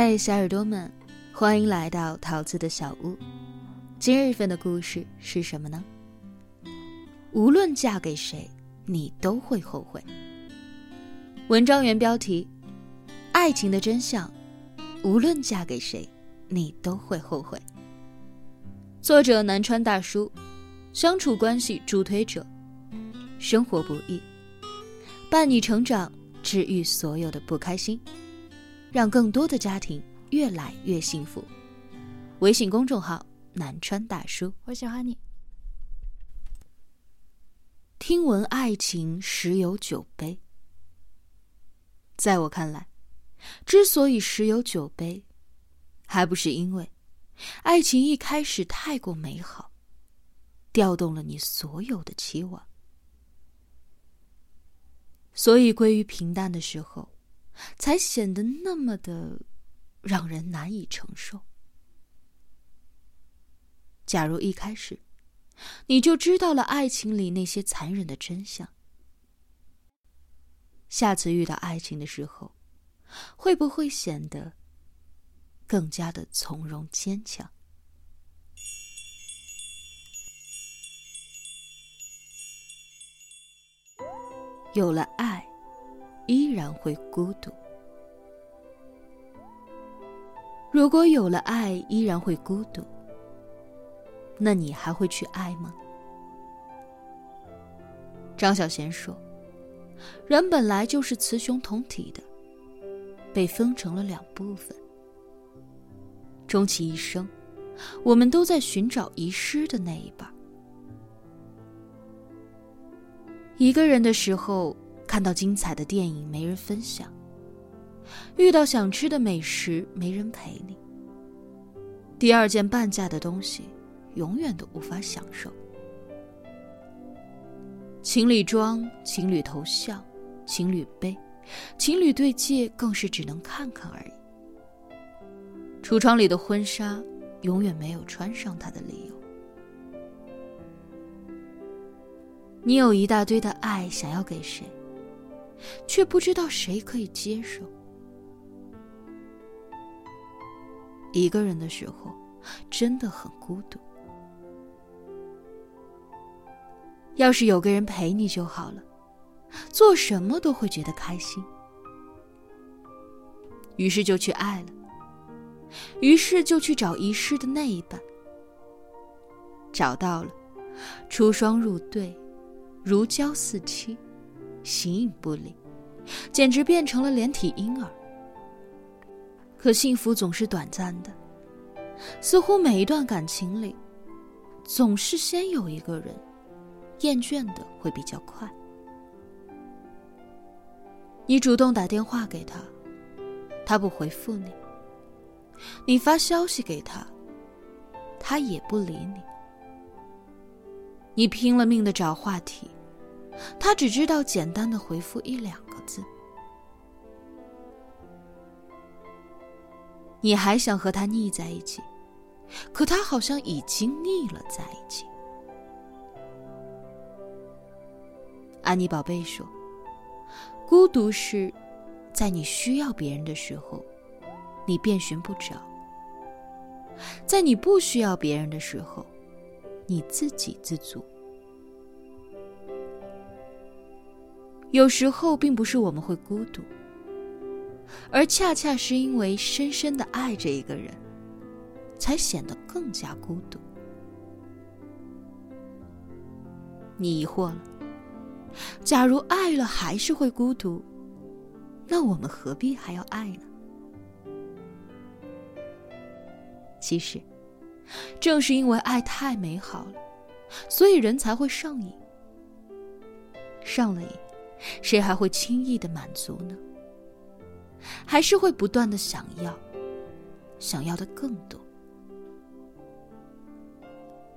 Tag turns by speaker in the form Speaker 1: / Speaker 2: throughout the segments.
Speaker 1: 嗨，小耳朵们，欢迎来到桃子的小屋。今日份的故事是什么呢？无论嫁给谁，你都会后悔。文章原标题：爱情的真相，无论嫁给谁，你都会后悔。作者南川大叔，相处关系助推者，生活不易，伴你成长，治愈所有的不开心。让更多的家庭越来越幸福。微信公众号南川大叔，
Speaker 2: 我喜欢你。
Speaker 1: 听闻爱情十有九悲，在我看来，之所以十有九悲，还不是因为爱情一开始太过美好，调动了你所有的期望，所以归于平淡的时候。才显得那么的让人难以承受。假如一开始你就知道了爱情里那些残忍的真相，下次遇到爱情的时候，会不会显得更加的从容坚强？有了爱。依然会孤独。如果有了爱，依然会孤独，那你还会去爱吗？张小娴说：“人本来就是雌雄同体的，被分成了两部分。终其一生，我们都在寻找遗失的那一半。一个人的时候。”看到精彩的电影没人分享，遇到想吃的美食没人陪你。第二件半价的东西，永远都无法享受。情侣装、情侣头像、情侣杯、情侣对戒，更是只能看看而已。橱窗里的婚纱，永远没有穿上它的理由。你有一大堆的爱想要给谁？却不知道谁可以接受。一个人的时候，真的很孤独。要是有个人陪你就好了，做什么都会觉得开心。于是就去爱了，于是就去找遗失的那一半。找到了，出双入对，如胶似漆。形影不离，简直变成了连体婴儿。可幸福总是短暂的，似乎每一段感情里，总是先有一个人厌倦的会比较快。你主动打电话给他，他不回复你；你发消息给他，他也不理你。你拼了命的找话题。他只知道简单的回复一两个字。你还想和他腻在一起，可他好像已经腻了在一起。安妮宝贝说：“孤独是，在你需要别人的时候，你遍寻不着；在你不需要别人的时候，你自给自足。”有时候并不是我们会孤独，而恰恰是因为深深的爱着一个人，才显得更加孤独。你疑惑了，假如爱了还是会孤独，那我们何必还要爱呢？其实，正是因为爱太美好了，所以人才会上瘾，上了瘾。谁还会轻易的满足呢？还是会不断的想要，想要的更多。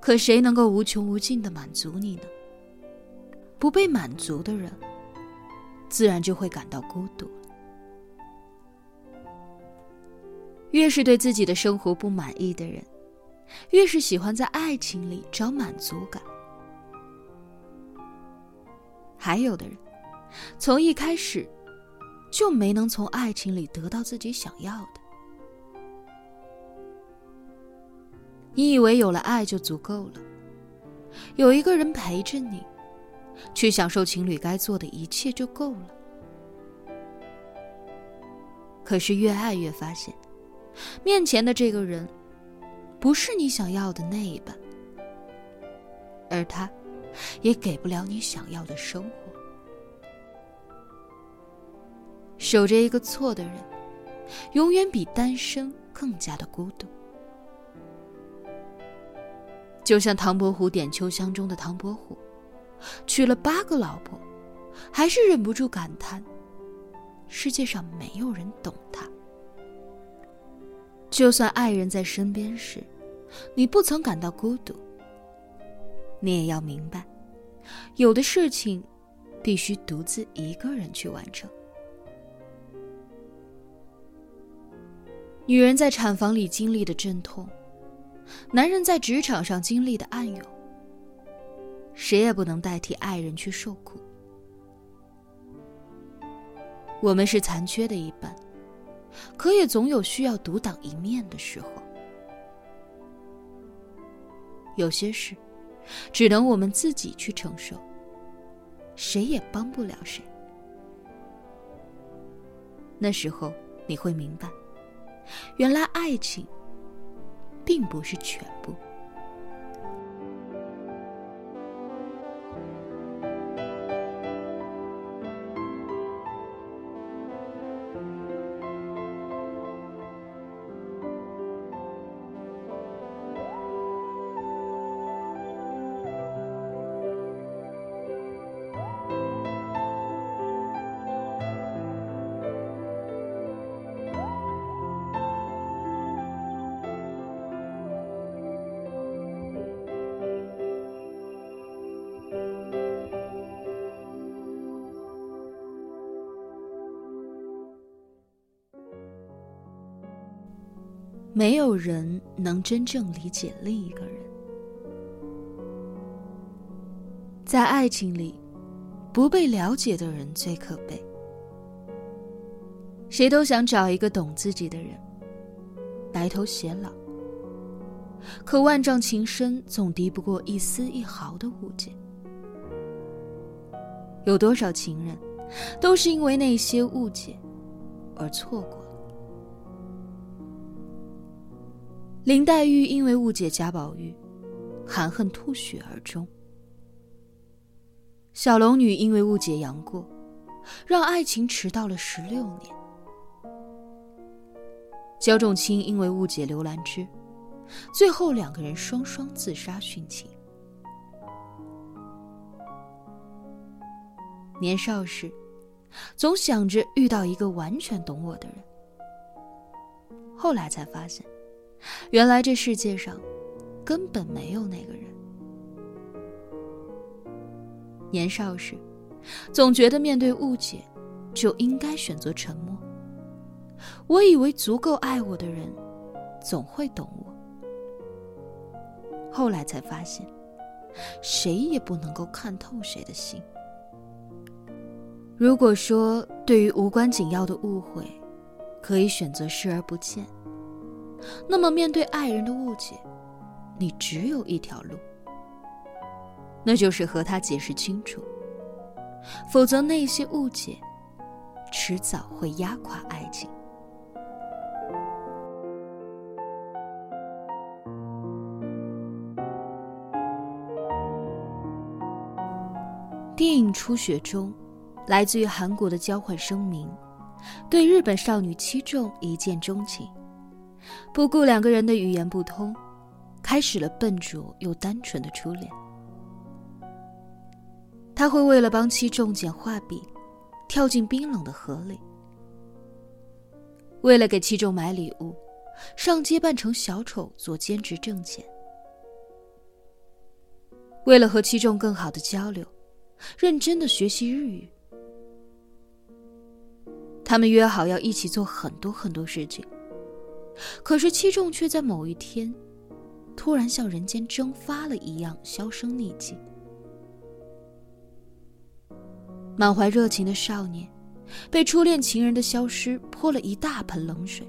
Speaker 1: 可谁能够无穷无尽的满足你呢？不被满足的人，自然就会感到孤独。越是对自己的生活不满意的人，越是喜欢在爱情里找满足感。还有的人。从一开始就没能从爱情里得到自己想要的。你以为有了爱就足够了。有一个人陪着你去享受情侣该做的一切就够了。可是越爱越发现面前的这个人不是你想要的那一半而他也给不了你想要的生活。守着一个错的人，永远比单身更加的孤独。就像唐伯虎点秋香中的唐伯虎，娶了八个老婆，还是忍不住感叹：世界上没有人懂他。就算爱人在身边时，你不曾感到孤独，你也要明白，有的事情必须独自一个人去完成。女人在产房里经历的阵痛，男人在职场上经历的暗涌，谁也不能代替爱人去受苦。我们是残缺的一半，可也总有需要独当一面的时候。有些事，只能我们自己去承受，谁也帮不了谁。那时候你会明白。原来爱情，并不是全部。没有人能真正理解另一个人。在爱情里，不被了解的人最可悲。谁都想找一个懂自己的人，白头偕老。可万丈情深，总敌不过一丝一毫的误解。有多少情人，都是因为那些误解，而错过。林黛玉因为误解贾宝玉，含恨吐血而终；小龙女因为误解杨过，让爱情迟到了十六年；焦仲卿因为误解刘兰芝，最后两个人双双自杀殉情。年少时，总想着遇到一个完全懂我的人，后来才发现。原来这世界上根本没有那个人。年少时，总觉得面对误解就应该选择沉默。我以为足够爱我的人总会懂我。后来才发现，谁也不能够看透谁的心。如果说对于无关紧要的误会，可以选择视而不见。那么，面对爱人的误解，你只有一条路，那就是和他解释清楚。否则，那些误解，迟早会压垮爱情。电影《初雪》中，来自于韩国的交换声明，对日本少女七重一见钟情。不顾两个人的语言不通，开始了笨拙又单纯的初恋。他会为了帮七重捡画笔，跳进冰冷的河里；为了给七重买礼物，上街扮成小丑做兼职挣钱；为了和七重更好的交流，认真的学习日语。他们约好要一起做很多很多事情。可是七重却在某一天，突然像人间蒸发了一样销声匿迹。满怀热情的少年，被初恋情人的消失泼了一大盆冷水。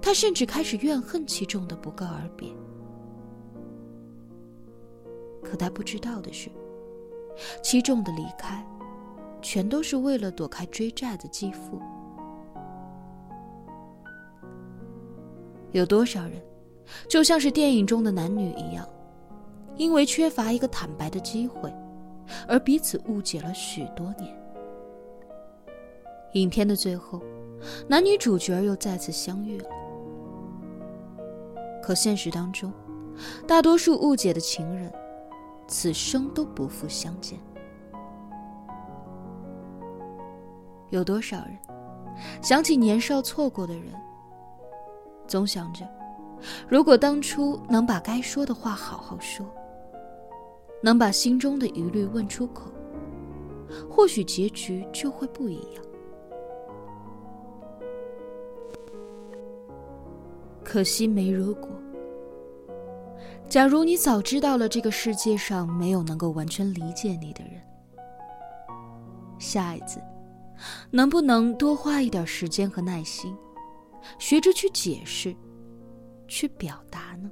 Speaker 1: 他甚至开始怨恨七重的不告而别。可他不知道的是，七重的离开，全都是为了躲开追债的继父。有多少人，就像是电影中的男女一样，因为缺乏一个坦白的机会，而彼此误解了许多年。影片的最后，男女主角又再次相遇了。可现实当中，大多数误解的情人，此生都不复相见。有多少人，想起年少错过的人，总想着，如果当初能把该说的话好好说，能把心中的疑虑问出口，或许结局就会不一样。可惜没如果。假如你早知道了这个世界上没有能够完全理解你的人，下一次，能不能多花一点时间和耐心，学着去解释，去表达呢？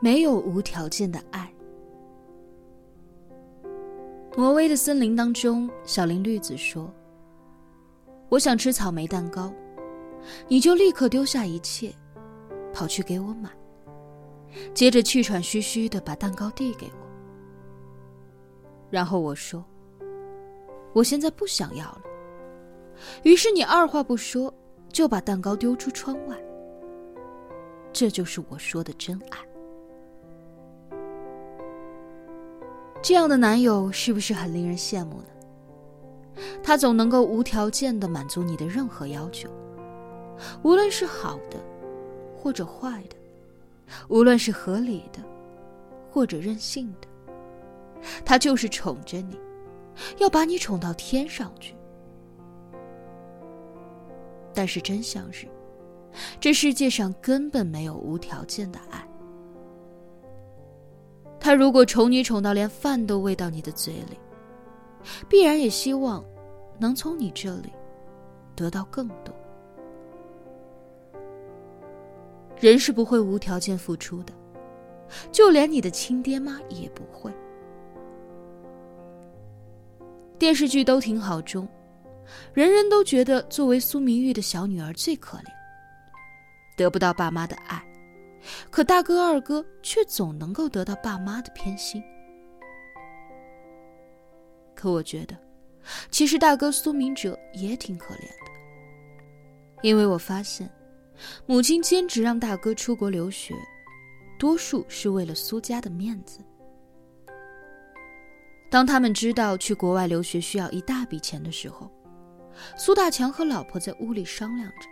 Speaker 1: 没有无条件的爱。挪威的森林当中，小林绿子说：“我想吃草莓蛋糕，你就立刻丢下一切，跑去给我买。接着气喘吁吁的把蛋糕递给我。然后我说：我现在不想要了。于是你二话不说就把蛋糕丢出窗外。这就是我说的真爱。”这样的男友是不是很令人羡慕呢？他总能够无条件的满足你的任何要求，无论是好的，或者坏的，无论是合理的，或者任性的，他就是宠着你，要把你宠到天上去。但是真相是，这世界上根本没有无条件的爱。他如果宠你宠到连饭都喂到你的嘴里，必然也希望能从你这里得到更多。人是不会无条件付出的，就连你的亲爹妈也不会。电视剧都挺好中，人人都觉得作为苏明玉的小女儿最可怜，得不到爸妈的爱。可大哥、二哥却总能够得到爸妈的偏心。可我觉得，其实大哥苏明哲也挺可怜的，因为我发现，母亲坚持让大哥出国留学，多数是为了苏家的面子。当他们知道去国外留学需要一大笔钱的时候，苏大强和老婆在屋里商量着。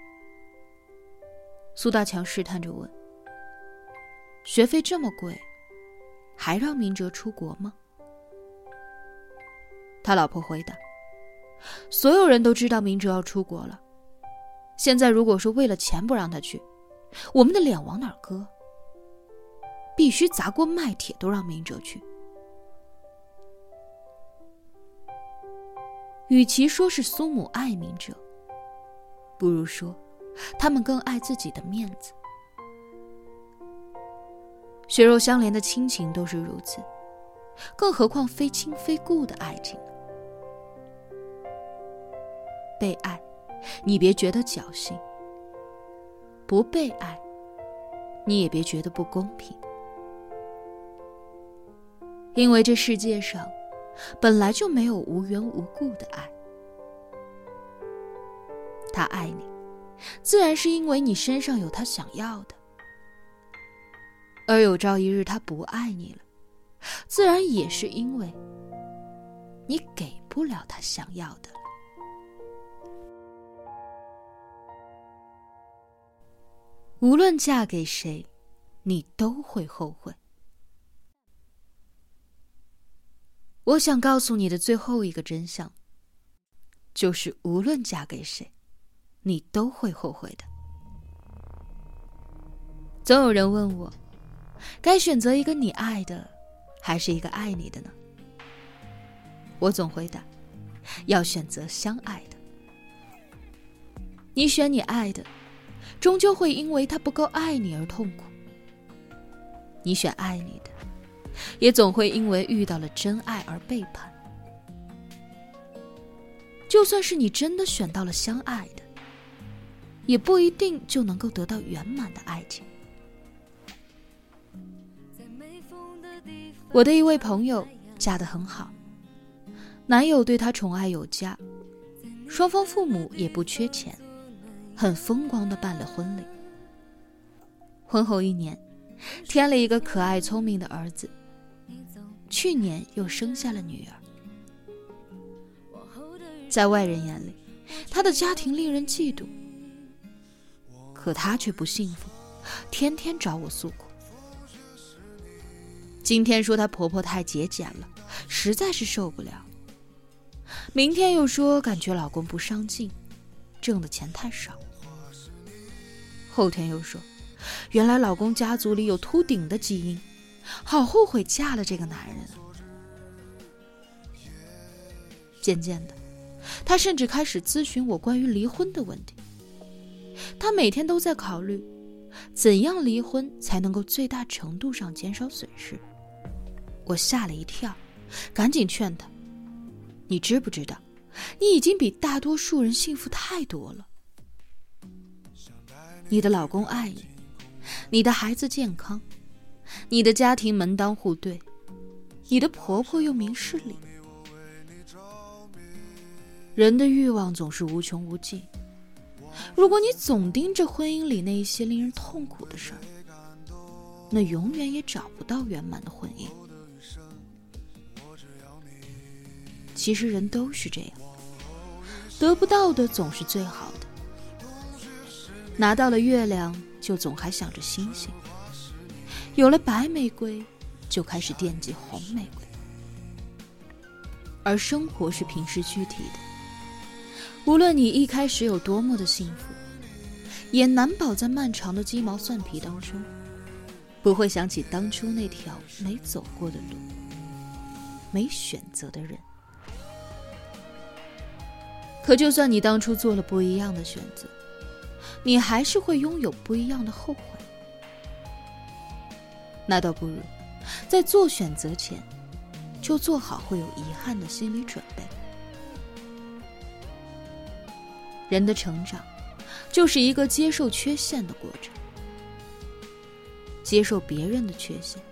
Speaker 1: 苏大强试探着问。学费这么贵，还让明哲出国吗？他老婆回答：“所有人都知道明哲要出国了，现在如果说为了钱不让他去，我们的脸往哪搁？必须砸锅卖铁都让明哲去。与其说是苏母爱明哲，不如说他们更爱自己的面子。”血肉相连的亲情都是如此，更何况非亲非故的爱情。被爱，你别觉得侥幸；不被爱，你也别觉得不公平。因为这世界上，本来就没有无缘无故的爱。他爱你，自然是因为你身上有他想要的。而有朝一日他不爱你了，自然也是因为你给不了他想要的了。无论嫁给谁，你都会后悔。我想告诉你的最后一个真相，就是无论嫁给谁，你都会后悔的。总有人问我，该选择一个你爱的，还是一个爱你的呢？我总回答，要选择相爱的。你选你爱的，终究会因为他不够爱你而痛苦；你选爱你的，也总会因为遇到了真爱而背叛。就算是你真的选到了相爱的，也不一定就能够得到圆满的爱情。我的一位朋友嫁得很好，男友对她宠爱有加，双方父母也不缺钱，很风光的办了婚礼。婚后一年，添了一个可爱聪明的儿子，去年又生下了女儿。在外人眼里，他的家庭令人嫉妒，可他却不幸福，天天找我诉苦。今天说她婆婆太节俭了，实在是受不了；明天又说感觉老公不上进，挣的钱太少；后天又说，原来老公家族里有秃顶的基因，好后悔嫁了这个男人。渐渐的，她甚至开始咨询我关于离婚的问题。她每天都在考虑，怎样离婚才能够最大程度上减少损失。我吓了一跳，赶紧劝他：“你知不知道，你已经比大多数人幸福太多了？你的老公爱你，你的孩子健康，你的家庭门当户对，你的婆婆又明事理。人的欲望总是无穷无尽，如果你总盯着婚姻里那一些令人痛苦的事儿，那永远也找不到圆满的婚姻。”其实人都是这样，得不到的总是最好的。拿到了月亮，就总还想着星星；有了白玫瑰，就开始惦记红玫瑰。而生活是平时具体的，无论你一开始有多么的幸福，也难保在漫长的鸡毛蒜皮当中，不会想起当初那条没走过的路，没选择的人。可就算你当初做了不一样的选择，你还是会拥有不一样的后悔。那倒不如，在做选择前，就做好会有遗憾的心理准备。人的成长，就是一个接受缺陷的过程，接受别人的缺陷，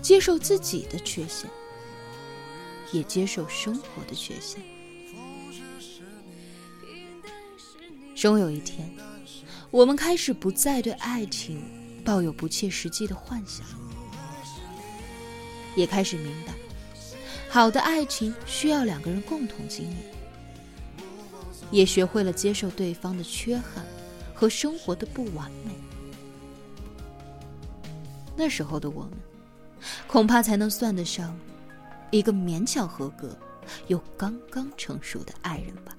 Speaker 1: 接受自己的缺陷，也接受生活的缺陷。终有一天，我们开始不再对爱情抱有不切实际的幻想，也开始明白，好的爱情需要两个人共同经营，也学会了接受对方的缺憾和生活的不完美。那时候的我们，恐怕才能算得上一个勉强合格又刚刚成熟的爱人吧。